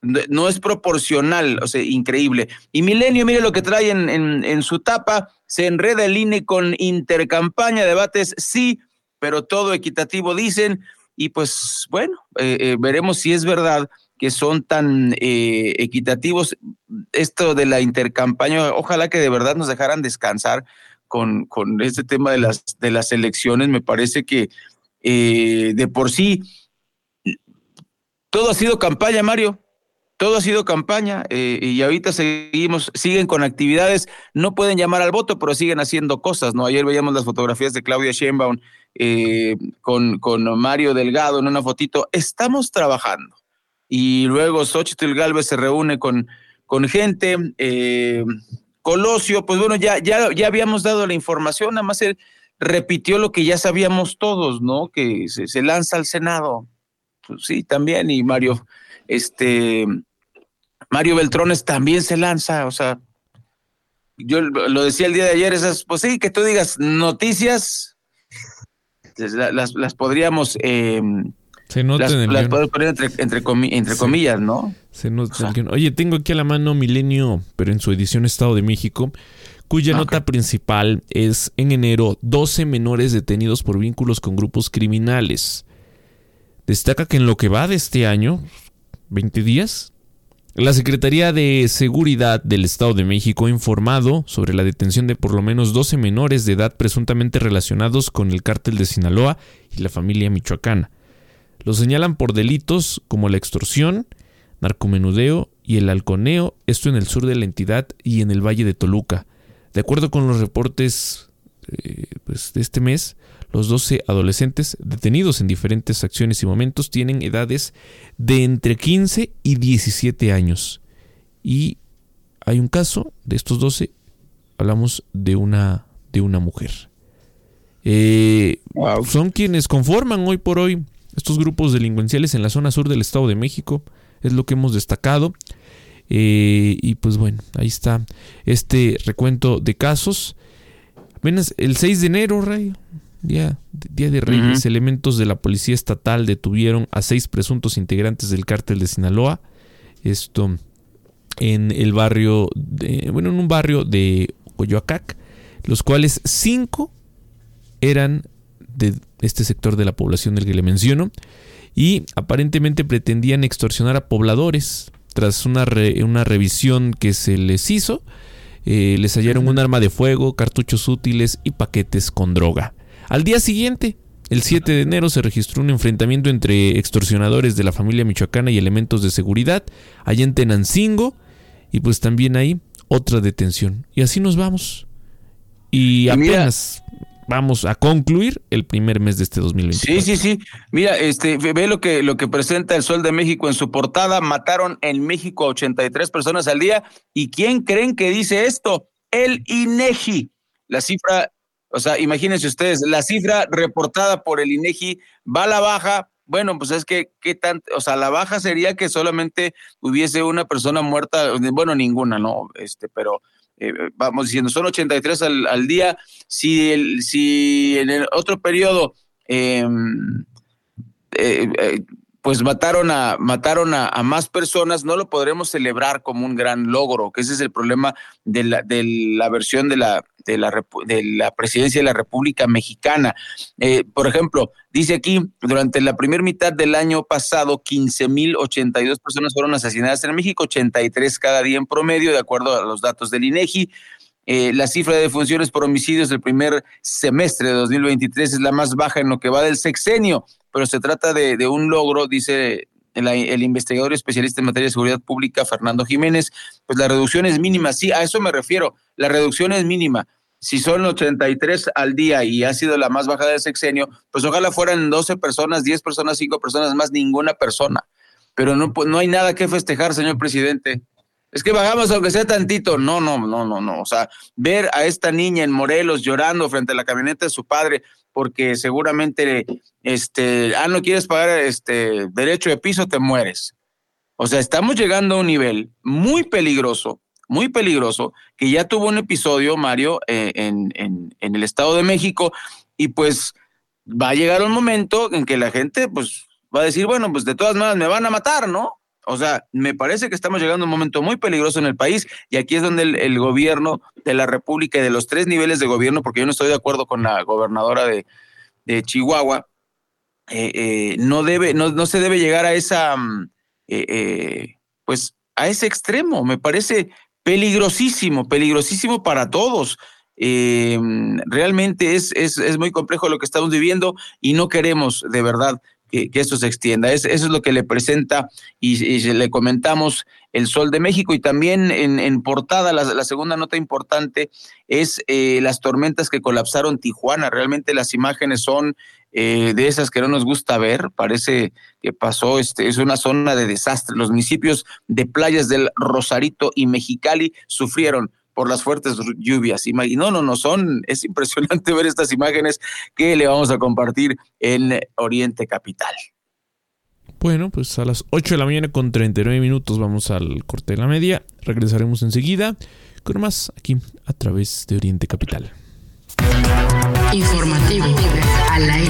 No es proporcional, o sea, increíble. Y Milenio, mire lo que trae en, en, su tapa, se enreda el INE con intercampaña, debates, sí, pero todo equitativo, dicen. Y pues bueno, eh, eh, veremos si es verdad que son tan eh, equitativos. Esto de la intercampaña, ojalá que de verdad nos dejaran descansar con, con este tema de las, de las elecciones. Me parece que de por sí todo ha sido campaña, Mario. Todo ha sido campaña eh, y ahorita seguimos, siguen con actividades, no pueden llamar al voto, pero siguen haciendo cosas, ¿no? Ayer veíamos las fotografías de Claudia Sheinbaum eh, con, con Mario Delgado en una fotito. Estamos trabajando. Y luego Xochitl Galvez se reúne con, con gente. Eh, Colosio, pues bueno, ya, ya, ya habíamos dado la información, nada más él repitió lo que ya sabíamos todos, ¿no? Que se, se lanza al Senado pues sí, también, y Mario, este, Mario Beltrones también se lanza, o sea, yo lo decía el día de ayer, esas, pues sí, que tú digas noticias, las, las podríamos... Eh, se las, las poner entre, entre, comillas, ¿no? Se Oye, tengo aquí a la mano Milenio, pero en su edición Estado de México, cuya nota principal es en enero 12 menores detenidos por vínculos con grupos criminales. Destaca que en lo que va de este año, 20 días, la Secretaría de Seguridad del Estado de México ha informado sobre la detención de por lo menos 12 menores de edad presuntamente relacionados con el cártel de Sinaloa y la familia michoacana. Los señalan por delitos como la extorsión, narcomenudeo y el halconeo, esto en el sur de la entidad y en el valle de Toluca. De acuerdo con los reportes eh, pues, de este mes, los 12 adolescentes detenidos en diferentes acciones y momentos tienen edades de entre 15 y 17 años. Y hay un caso de estos 12, hablamos de una, de una mujer. Eh, son quienes conforman hoy por hoy estos grupos delincuenciales en la zona sur del Estado de México. Es lo que hemos destacado. Eh, y pues bueno, ahí está este recuento de casos. Apenas el 6 de enero, Rey, día, día de Reyes, elementos de la Policía Estatal detuvieron a seis presuntos integrantes del cártel de Sinaloa. Esto en el barrio, de, bueno, en un barrio de Coyoacac, los cuales cinco eran de este sector de la población del que le menciono y aparentemente pretendían extorsionar a pobladores tras una, una revisión que se les hizo, eh, les hallaron un arma de fuego, cartuchos útiles y paquetes con droga. Al día siguiente, el 7 de enero, se registró un enfrentamiento entre extorsionadores de la familia michoacana y elementos de seguridad allá en Tenancingo y pues también ahí otra detención. Y así nos vamos. Y apenas vamos a concluir el primer mes de este 2024. Sí, sí, sí. Mira, este, ve lo que, lo que presenta el Sol de México en su portada. Mataron en México a 83 personas al día. ¿Y quién creen que dice esto? El INEGI. La cifra, o sea, imagínense ustedes, la cifra reportada por el INEGI va a la baja. Bueno, pues es que, ¿qué tan? O sea, la baja sería que solamente hubiese una persona muerta, bueno, ninguna, ¿no? Este, pero eh, vamos diciendo, son 83 al, al día. Si, el, si en el otro periodo, em, eh, eh, pues mataron a mataron a, más personas, no lo podremos celebrar como un gran logro, que ese es el problema de la, de la versión de la, de la, de la presidencia de la República Mexicana. Eh, por ejemplo, dice aquí, durante la primera mitad del año pasado, 15.082 personas fueron asesinadas en México, 83 cada día en promedio, de acuerdo a los datos del INEGI. Eh, la cifra de defunciones por homicidios del primer semestre de 2023 es la más baja en lo que va del sexenio, pero se trata de, de un logro, dice el, el, investigador especialista en materia de seguridad pública, Fernando Jiménez, pues la reducción es mínima. Sí, a eso me refiero. La reducción es mínima. Si son 83 al día y ha sido la más baja del sexenio, pues ojalá fueran 12 personas, 10 personas, 5 personas más, ninguna persona. Pero no, pues no hay nada que festejar, señor presidente. Es que bajamos aunque sea tantito. No, no, no, no, no. O sea, ver a esta niña en Morelos llorando frente a la camioneta de su padre porque seguramente, este, ah, no quieres pagar este derecho de piso, te mueres. O sea, estamos llegando a un nivel muy peligroso, muy peligroso, que ya tuvo un episodio, Mario, eh, en, en, el Estado de México, y pues va a llegar un momento en que la gente, pues, va a decir, bueno, pues de todas maneras me van a matar, ¿no? O sea, me parece que estamos llegando a un momento muy peligroso en el país y aquí es donde el, gobierno de la República y de los tres niveles de gobierno, porque yo no estoy de acuerdo con la gobernadora de, de Chihuahua, eh, eh, no, debe, no, no, se debe llegar a esa, eh, pues, a ese extremo. Me parece peligrosísimo, peligrosísimo para todos. realmente es, es, es muy complejo lo que estamos viviendo y no queremos de verdad que, que esto se extienda. Es, eso es lo que le presenta y, le comentamos el Sol de México y también en, portada la, segunda nota importante es eh, las tormentas que colapsaron Tijuana. Realmente las imágenes son eh, de esas que no nos gusta ver. Parece que pasó, este, es una zona de desastre. Los municipios de playas del Rosarito y Mexicali sufrieron por las fuertes lluvias. No, no, no, son, es impresionante [LAUGHS] ver estas imágenes que le vamos a compartir en Oriente Capital. Bueno, pues a las 8 de la mañana con 39 minutos vamos al corte de la media. Regresaremos enseguida con más aquí a través de Oriente Capital. Informativo al aire.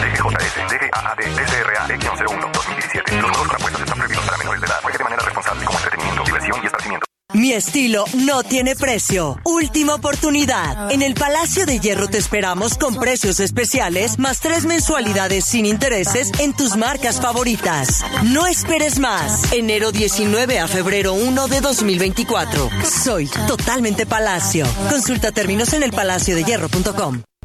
Mi estilo no tiene precio. Última oportunidad. En el Palacio de Hierro te esperamos con precios especiales más tres mensualidades sin intereses en tus marcas favoritas. No esperes más. Enero 19 a febrero 1 de 2024. Soy totalmente Palacio. Consulta términos en el Hierro.com.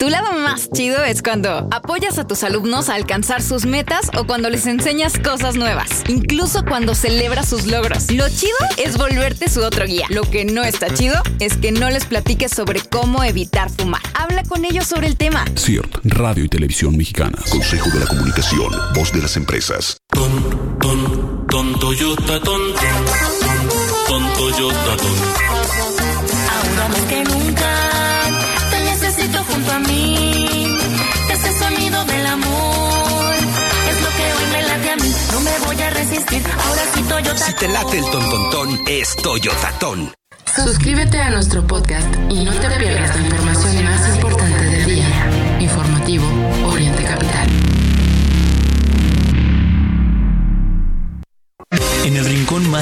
Tu lado más chido es cuando apoyas a tus alumnos a alcanzar sus metas o cuando les enseñas cosas nuevas, incluso cuando celebras sus logros. Lo chido es volverte su otro guía. Lo que no está chido es que no les platiques sobre cómo evitar fumar. Habla con ellos sobre el tema. CIRT, Radio y Televisión Mexicana. Consejo de la Comunicación, voz de las empresas. Ton, ton, ton Toyota, ton, ton Toyota, ton. Ahora más que nunca resistir. Ahora sí Toyota. Si te late el tontontón, es Toyotatón. Suscríbete a nuestro podcast y no te pierdas la información más importante del día. Informativo Oriente Capital.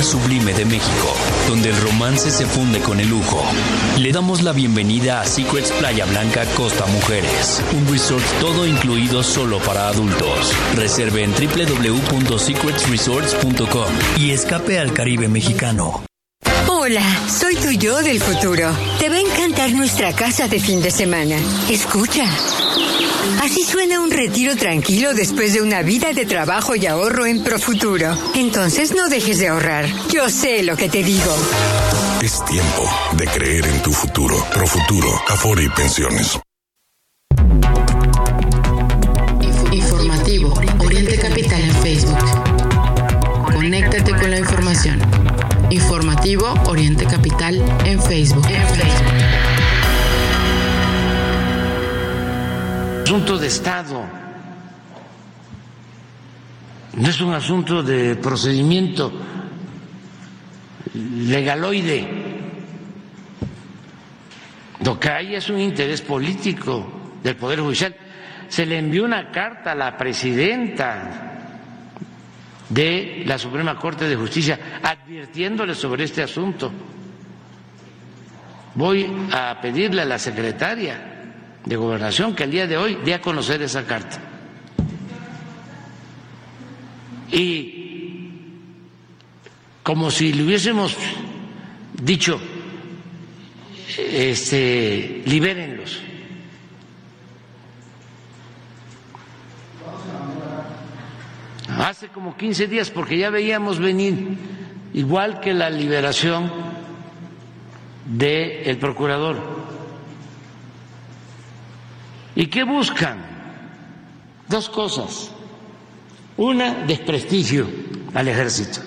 Sublime de México, donde el romance se funde con el lujo, le damos la bienvenida a Secrets Playa Blanca Costa Mujeres, un resort todo incluido solo para adultos. Reserve en www.secretsresorts.com y escape al Caribe mexicano. Hola, soy tu yo del futuro. Te va a encantar nuestra casa de fin de semana. Escucha. Así suena un retiro tranquilo después de una vida de trabajo y ahorro en Profuturo. Entonces no dejes de ahorrar. Yo sé lo que te digo. Es tiempo de creer en tu futuro. Profuturo, Afore y Pensiones. Informativo Oriente Capital en Facebook. Conéctate con la información. Informativo Oriente Capital en Facebook. En Facebook. Asunto de Estado, no es un asunto de procedimiento legaloide. Lo que hay es un interés político del Poder Judicial. Se le envió una carta a la presidenta de la Suprema Corte de Justicia advirtiéndole sobre este asunto. Voy a pedirle a la secretaria de Gobernación que el día de hoy dé a conocer esa carta. Y como si le hubiésemos dicho, este, libérenlos. Hace como 15 días, porque ya veíamos venir, igual que la liberación del el procurador. ¿Y qué buscan? Dos cosas. Una, desprestigio al ejército.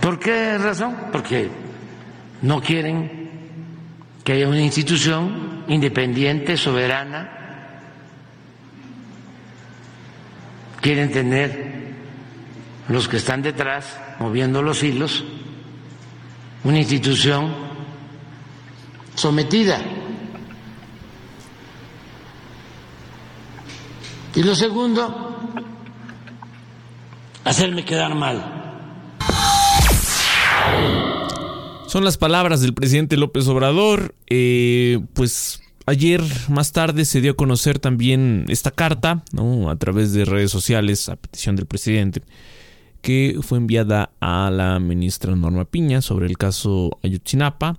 ¿Por qué razón? Porque no quieren que haya una institución independiente, soberana. Quieren tener los que están detrás moviendo los hilos, una institución sometida. Y lo segundo, hacerme quedar mal. Son las palabras del presidente López Obrador. Eh, pues ayer más tarde se dio a conocer también esta carta, ¿no? A través de redes sociales, a petición del presidente que fue enviada a la ministra Norma Piña sobre el caso Ayotzinapa.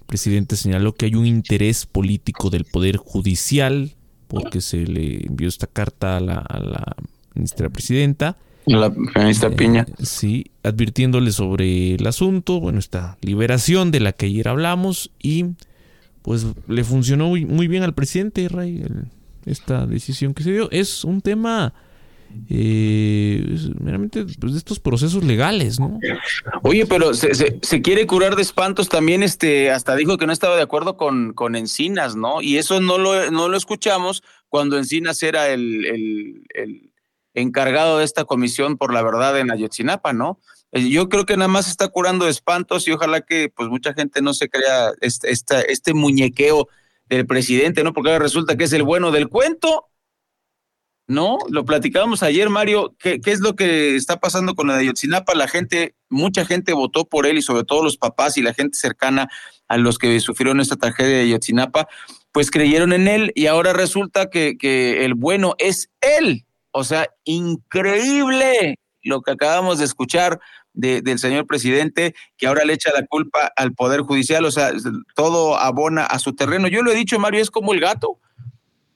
El presidente señaló que hay un interés político del Poder Judicial porque se le envió esta carta a la, ministra presidenta. La ministra Piña. Eh, sí, advirtiéndole sobre el asunto, bueno, esta liberación de la que ayer hablamos y pues le funcionó muy, bien al presidente, Ray, esta decisión que se dio. Es un tema eh, meramente pues, de estos procesos legales, ¿no? Oye, pero se, quiere curar de espantos también, este, hasta dijo que no estaba de acuerdo con, con Encinas, ¿no? Y eso no lo, no lo escuchamos cuando Encinas era el, el, el encargado de esta comisión por la verdad en Ayotzinapa, ¿no? Eh, yo creo que nada más está curando de espantos y ojalá que pues mucha gente no se crea este, este, este muñequeo del presidente, ¿no? Porque ahora resulta que es el bueno del cuento ¿no? Lo platicábamos ayer, Mario, ¿qué, ¿qué, es lo que está pasando con la de Ayotzinapa? La gente, mucha gente votó por él y sobre todo los papás y la gente cercana a los que sufrieron esta tragedia de Ayotzinapa, pues creyeron en él y ahora resulta que, que el bueno es él. O sea, increíble lo que acabamos de escuchar de, del señor presidente, que ahora le echa la culpa al Poder Judicial, o sea, todo abona a su terreno. Yo lo he dicho, Mario, es como el gato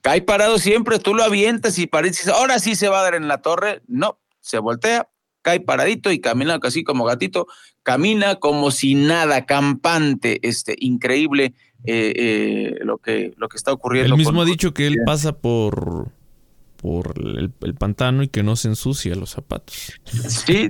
Cae parado siempre, tú lo avientas y pareces, ahora sí se va a dar en la torre. No, se voltea, cae paradito y camina casi como gatito, camina como si nada, campante, este, increíble eh, eh, lo, que, lo que está ocurriendo. Él mismo ha dicho que él pasa por, por el, pantano y que no se ensucia los zapatos. Sí,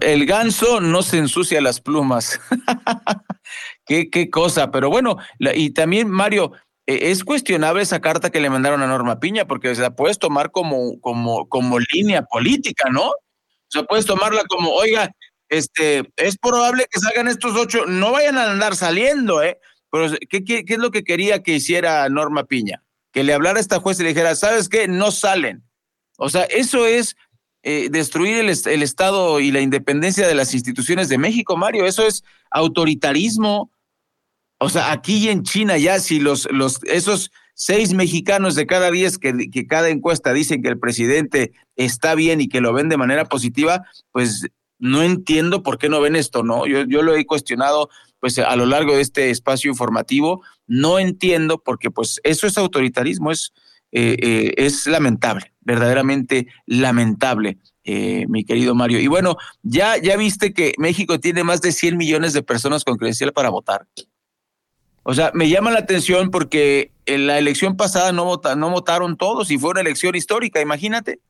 el ganso no se ensucia las plumas. [LAUGHS] qué, qué cosa, pero bueno, y también Mario, es cuestionable esa carta que le mandaron a Norma Piña, porque se la puedes tomar como, como, como línea política, ¿no? O sea, puedes tomarla como, oiga, este, es probable que salgan estos ocho, no vayan a andar saliendo, ¿eh? Pero, ¿qué, qué, qué es lo que quería que hiciera Norma Piña? Que le hablara a esta juez y le dijera, ¿sabes qué? No salen. O sea, eso es eh, destruir el, el Estado y la independencia de las instituciones de México, Mario. Eso es autoritarismo, o sea, aquí en China ya si los, los, esos seis mexicanos de cada diez que, que cada encuesta dicen que el presidente está bien y que lo ven de manera positiva, pues no entiendo por qué no ven esto, ¿no? Yo, yo lo he cuestionado pues a lo largo de este espacio informativo, no entiendo porque pues eso es autoritarismo, es, eh, eh, es lamentable, verdaderamente lamentable. Eh, mi querido Mario. Y bueno, ya, ya viste que México tiene más de 100 millones de personas con credencial para votar. O sea, me llama la atención porque en la elección pasada no, vota, no votaron todos y fue una elección histórica, imagínate.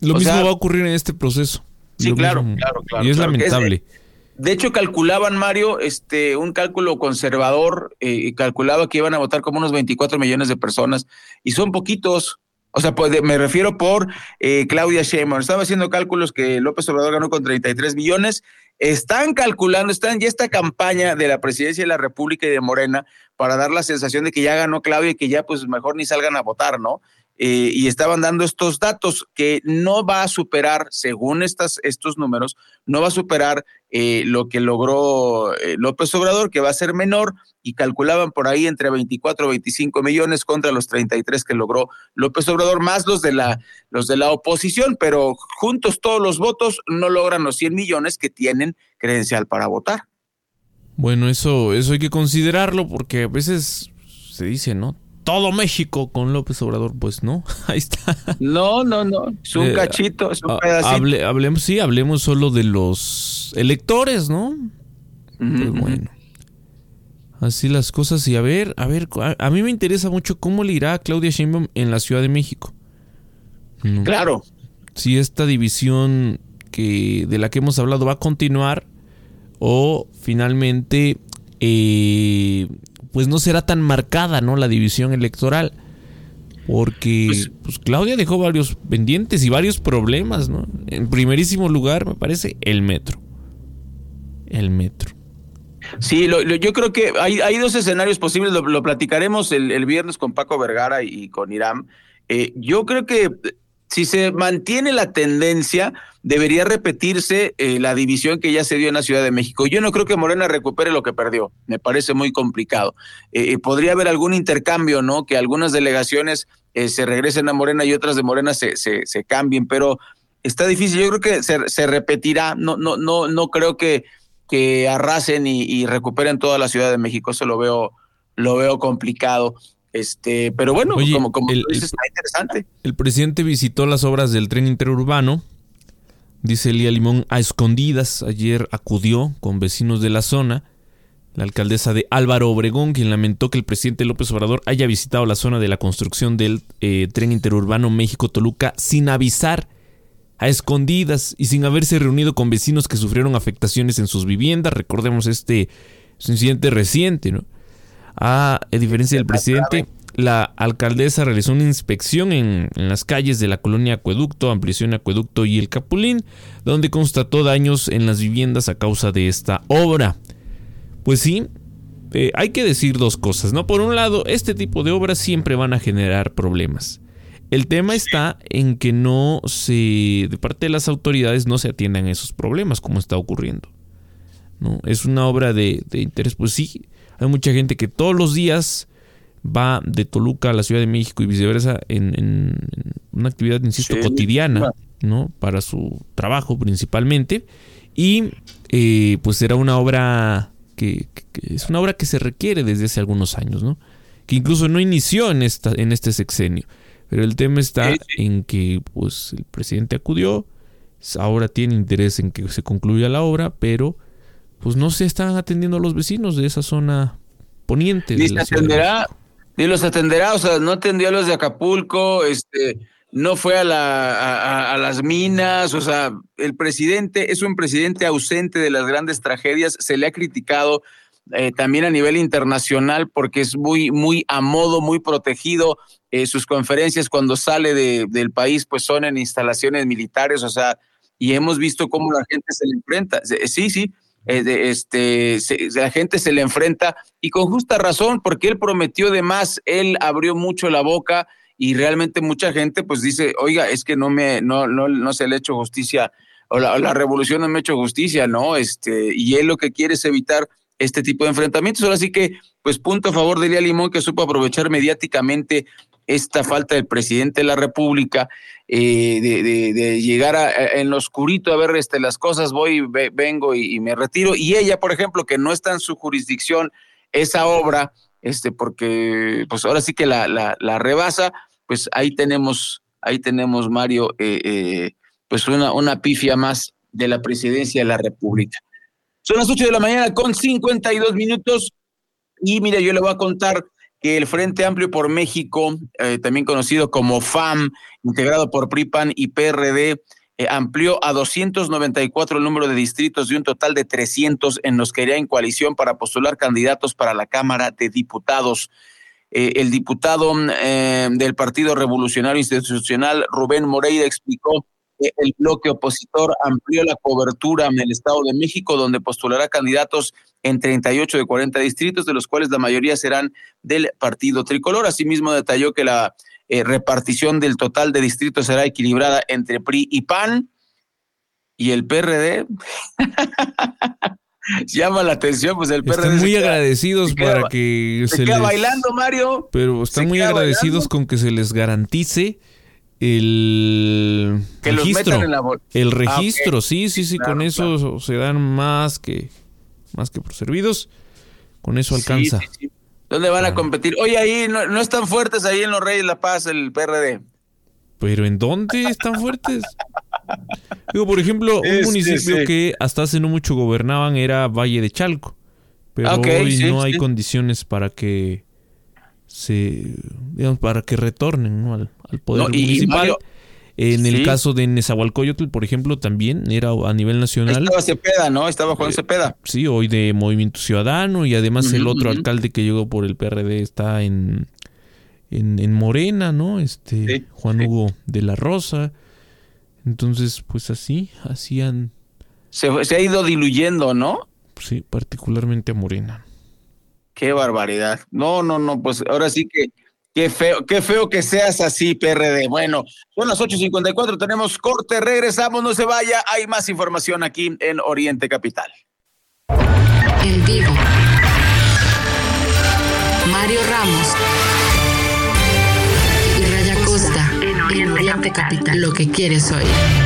Lo mismo va a ocurrir en este proceso. Sí, claro, claro, claro. Y es lamentable. de hecho, calculaban, Mario, este, un cálculo conservador, eh, y calculaba que iban a votar como unos 24 millones de personas, y son poquitos. O sea, pues me refiero por eh, Claudia Sheinbaum. Estaba haciendo cálculos que López Obrador ganó con 33 millones están calculando, están ya esta campaña de la presidencia de la República y de Morena para dar la sensación de que ya ganó Claudia y que ya pues mejor ni salgan a votar, ¿no? Eh, y estaban dando estos datos que no va a superar, según estas, estos números, no va a superar eh, lo que logró eh, López Obrador, que va a ser menor, y calculaban por ahí entre 24 o 25 millones contra los 33 que logró López Obrador, más los de la, los de la oposición, pero juntos todos los votos no logran los 100 millones que tienen credencial para votar. Bueno, eso, eso hay que considerarlo porque a veces se dice, ¿no? Todo México con López Obrador, pues no, [LAUGHS] ahí está. No, no, no, es un eh, cachito, es un pedacito. hablemos, sí, hablemos solo de los electores, ¿no? Pues bueno. Así las cosas y a ver, a ver, a, mí me interesa mucho cómo le irá a Claudia Sheinbaum en la Ciudad de México. Claro. Si esta división que de la que hemos hablado va a continuar o finalmente eh, pues no será tan marcada, ¿no? La división electoral. Porque pues, pues, Claudia dejó varios pendientes y varios problemas, ¿no? En primerísimo lugar, me parece, el metro. El metro. Sí, yo creo que hay, hay, dos escenarios posibles, lo, platicaremos el, viernes con Paco Vergara y, con Irán. Eh, yo creo que si se mantiene la tendencia, debería repetirse eh, la división que ya se dio en la Ciudad de México. Yo no creo que Morena recupere lo que perdió, me parece muy complicado. Eh, eh, podría haber algún intercambio, ¿no? Que algunas delegaciones se regresen a Morena y otras de Morena se, se, cambien, pero está difícil. Yo creo que se, se, repetirá. No, no, no, no creo que, que arrasen y, y recuperen toda la Ciudad de México. Eso lo veo, lo veo complicado. Este, pero bueno, como, como dices, está interesante. El presidente visitó las obras del tren interurbano. Dice Elía Limón, a escondidas ayer acudió con vecinos de la zona. La alcaldesa de Álvaro Obregón, quien lamentó que el presidente López Obrador haya visitado la zona de la construcción del eh, tren interurbano México-Toluca sin avisar a escondidas y sin haberse reunido con vecinos que sufrieron afectaciones en sus viviendas. Recordemos este incidente reciente, ¿no? A, diferencia del presidente, la alcaldesa realizó una inspección en, las calles de la colonia Acueducto, Ampliación Acueducto y El Capulín, donde constató daños en las viviendas a causa de esta obra. Pues sí, eh, hay que decir dos cosas, ¿no? Por un lado, este tipo de obras siempre van a generar problemas. El tema está en que no se, de parte de las autoridades, no se atiendan esos problemas como está ocurriendo. ¿no? Es una obra de, interés, pues sí, hay mucha gente que todos los días va de Toluca a la Ciudad de México y viceversa en, una actividad, insisto, cotidiana, ¿no? Para su trabajo principalmente. Y eh, pues será una obra que, es una obra que se requiere desde hace algunos años, ¿no? Que incluso no inició en, esta, en este sexenio. Pero el tema está en que pues el presidente acudió, ahora tiene interés en que se concluya la obra, pero pues no se están atendiendo a los vecinos de esa zona poniente. Ni se atenderá, ni los atenderá, o sea, no atendió a los de Acapulco, este, no fue a, la, a, las minas, o sea, el presidente es un presidente ausente de las grandes tragedias, se le ha criticado eh, también a nivel internacional porque es muy, muy a modo, muy protegido. Eh, sus conferencias cuando sale de, del país pues son en instalaciones militares, o sea, y hemos visto cómo la gente se le enfrenta. Sí, sí, eh, este, la gente se le enfrenta y con justa razón porque él prometió de más, él abrió mucho la boca y realmente mucha gente pues dice, oiga, es que no me, no, no, no se le ha hecho justicia o la, la revolución no me ha hecho justicia, ¿no? Este, y él lo que quiere es evitar este tipo de enfrentamientos. Ahora sí que, pues punto a favor de Lía Limón, que supo aprovechar mediáticamente esta falta del presidente de la República, eh, de, llegar en lo oscurito a ver este, las cosas, voy, vengo y, me retiro. Y ella, por ejemplo, que no está en su jurisdicción esa obra, este, porque pues ahora sí que la, la, rebasa, pues ahí tenemos, ahí tenemos, Mario, eh, eh, pues una, una pifia más de la presidencia de la República. Son las 8 de la mañana con 52 minutos. Y mira, yo le voy a contar que el Frente Amplio por México, eh, también conocido como FAM, integrado por PRIPAN y PRD, eh, amplió a 294 el número de distritos de un total de 300 en los que iría en coalición para postular candidatos para la Cámara de Diputados. Eh, el diputado del Partido Revolucionario Institucional, Rubén Moreira, explicó el bloque opositor amplió la cobertura en el Estado de México, donde postulará candidatos en 38 de 40 distritos, de los cuales la mayoría serán del Partido Tricolor. Asimismo, detalló que la eh, repartición del total de distritos será equilibrada entre PRI y PAN y el PRD. [LAUGHS] Llama la atención, pues el PRD. Están muy agradecidos para que se, queda bailando, Mario. Pero están muy agradecidos con que se les garantice el registro. El ah, registro, sí, sí, sí, con eso se dan más que más que por servidos. Con eso alcanza. ¿Dónde van a competir? Oye, ahí no, están fuertes ahí en los Reyes La Paz el PRD. Pero ¿en dónde están fuertes? Digo, por ejemplo, un municipio que hasta hace no mucho gobernaban era Valle de Chalco. Pero ah, hoy no hay condiciones para que se digamos, para que retornen al, poder municipal. en el caso de Nezahualcóyotl, por ejemplo, también era a nivel nacional. Estaba Cepeda, ¿no? Estaba Juan eh, Cepeda. sí, hoy de Movimiento Ciudadano y además el otro alcalde que llegó por el PRD está en, en, Morena, ¿no? Este Juan Hugo de la Rosa. Entonces, pues así, han... Se, se ha ido diluyendo, ¿no? Sí, particularmente a Morena. Qué barbaridad. No, no, no, pues ahora sí que qué feo, qué feo que seas así, PRD. Bueno, son las 8.54, tenemos corte, regresamos, no se vaya, hay más información aquí en Oriente Capital. En vivo. Mario Ramos y Raya Costa en Oriente Capital. Lo que quieres oír.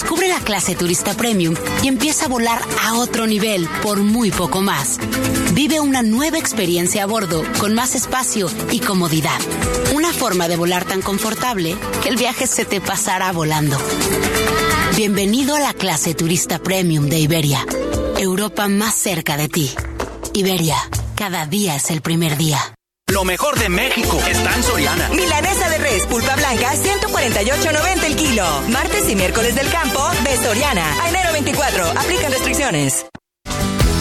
Descubre la clase turista premium y empieza a volar a otro nivel por muy poco más. Vive una nueva experiencia a bordo con más espacio y comodidad. Una forma de volar tan confortable que el viaje se te pasará volando. Bienvenido a la clase turista premium de Iberia. Europa más cerca de ti. Iberia, cada día es el primer día. Lo mejor de México está en Soriana. Milanesa de res, pulpa blanca, 148.90 el kilo. Martes y miércoles del campo de Soriana. A enero 24. Aplican restricciones.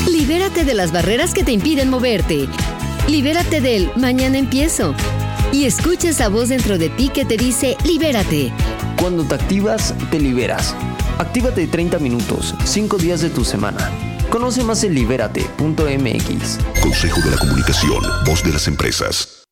Libérate de las barreras que te impiden moverte. Libérate del mañana empiezo. Y escucha esa voz dentro de ti que te dice libérate. Cuando te activas, te liberas. Actívate 30 minutos, 5 días de tu semana. Conoce más en libérate.mx. Consejo de la Comunicación, voz de las empresas.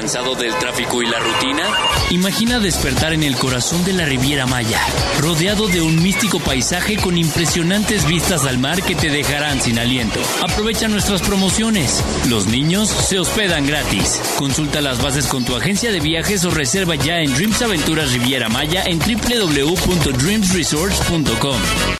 ¿Cansado del tráfico y la rutina? Imagina despertar en el corazón de la Riviera Maya, rodeado de un místico paisaje con impresionantes vistas al mar que te dejarán sin aliento. Aprovecha nuestras promociones. Los niños se hospedan gratis. Consulta las bases con tu agencia de viajes o reserva ya en Dreams Aventuras Riviera Maya en www.dreamsresorts.com.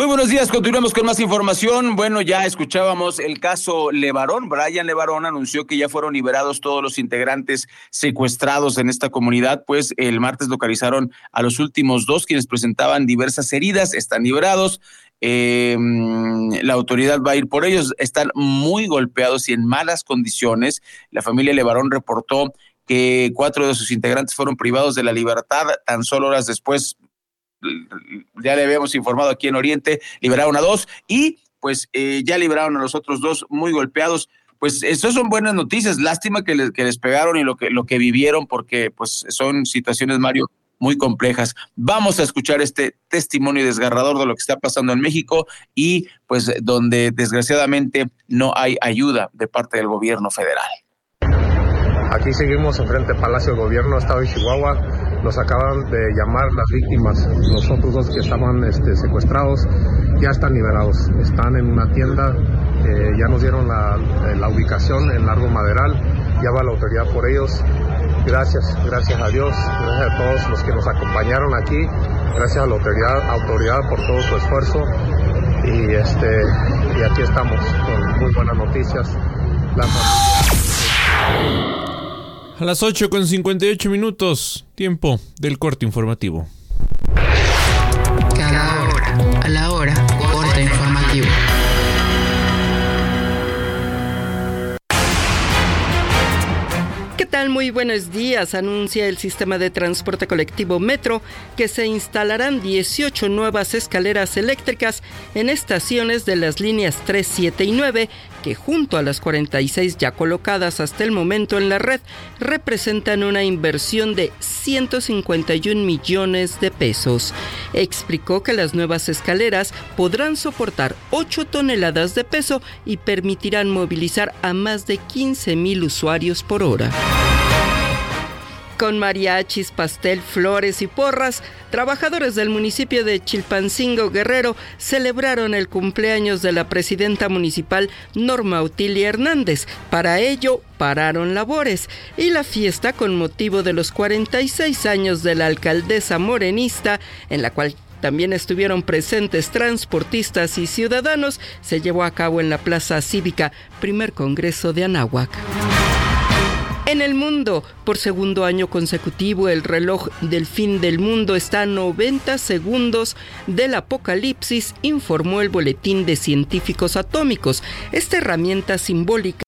Muy buenos días, continuamos con más información. Bueno, ya escuchábamos el caso Levarón. Brian Levarón anunció que ya fueron liberados todos los integrantes secuestrados en esta comunidad, pues el martes localizaron a los últimos dos quienes presentaban diversas heridas, están liberados. Eh, la autoridad va a ir por ellos, están muy golpeados y en malas condiciones. La familia Levarón reportó que cuatro de sus integrantes fueron privados de la libertad tan solo horas después ya le habíamos informado aquí en Oriente, liberaron a dos y pues eh, ya liberaron a los otros dos muy golpeados. Pues eso son buenas noticias. Lástima que les, pegaron y lo que, lo que vivieron porque pues son situaciones, Mario, muy complejas. Vamos a escuchar este testimonio desgarrador de lo que está pasando en México y pues donde desgraciadamente no hay ayuda de parte del gobierno federal. Aquí seguimos enfrente del Palacio del Gobierno, Estado de Chihuahua. Nos acaban de llamar las víctimas, los otros dos que estaban este, secuestrados, ya están liberados. Están en una tienda, eh, ya nos dieron la, la, ubicación en Largo Maderal, ya va la autoridad por ellos. Gracias, gracias a Dios, gracias a todos los que nos acompañaron aquí, gracias a la autoridad, autoridad por todo su esfuerzo. Y, este, y aquí estamos con muy buenas noticias. La A las 8 con 58 minutos, tiempo del corte informativo. Cada hora, a la hora, corte informativo. ¿Qué tal? Muy buenos días. Anuncia el sistema de transporte colectivo Metro que se instalarán 18 nuevas escaleras eléctricas en estaciones de las líneas 3, 7 y 9 que junto a las 46 ya colocadas hasta el momento en la red representan una inversión de 151 millones de pesos. Explicó que las nuevas escaleras podrán soportar 8 toneladas de peso y permitirán movilizar a más de 15 mil usuarios por hora. Con mariachis, pastel, flores y porras, trabajadores del municipio de Chilpancingo Guerrero celebraron el cumpleaños de la presidenta municipal Norma Utilia Hernández. Para ello, pararon labores y la fiesta con motivo de los 46 años de la alcaldesa morenista, en la cual También estuvieron presentes transportistas y ciudadanos. Se llevó a cabo en la Plaza Cívica, primer Congreso de Anáhuac. En el mundo, por segundo año consecutivo, el reloj del fin del mundo está a 90 segundos del apocalipsis, informó el Boletín de Científicos Atómicos. Esta herramienta simbólica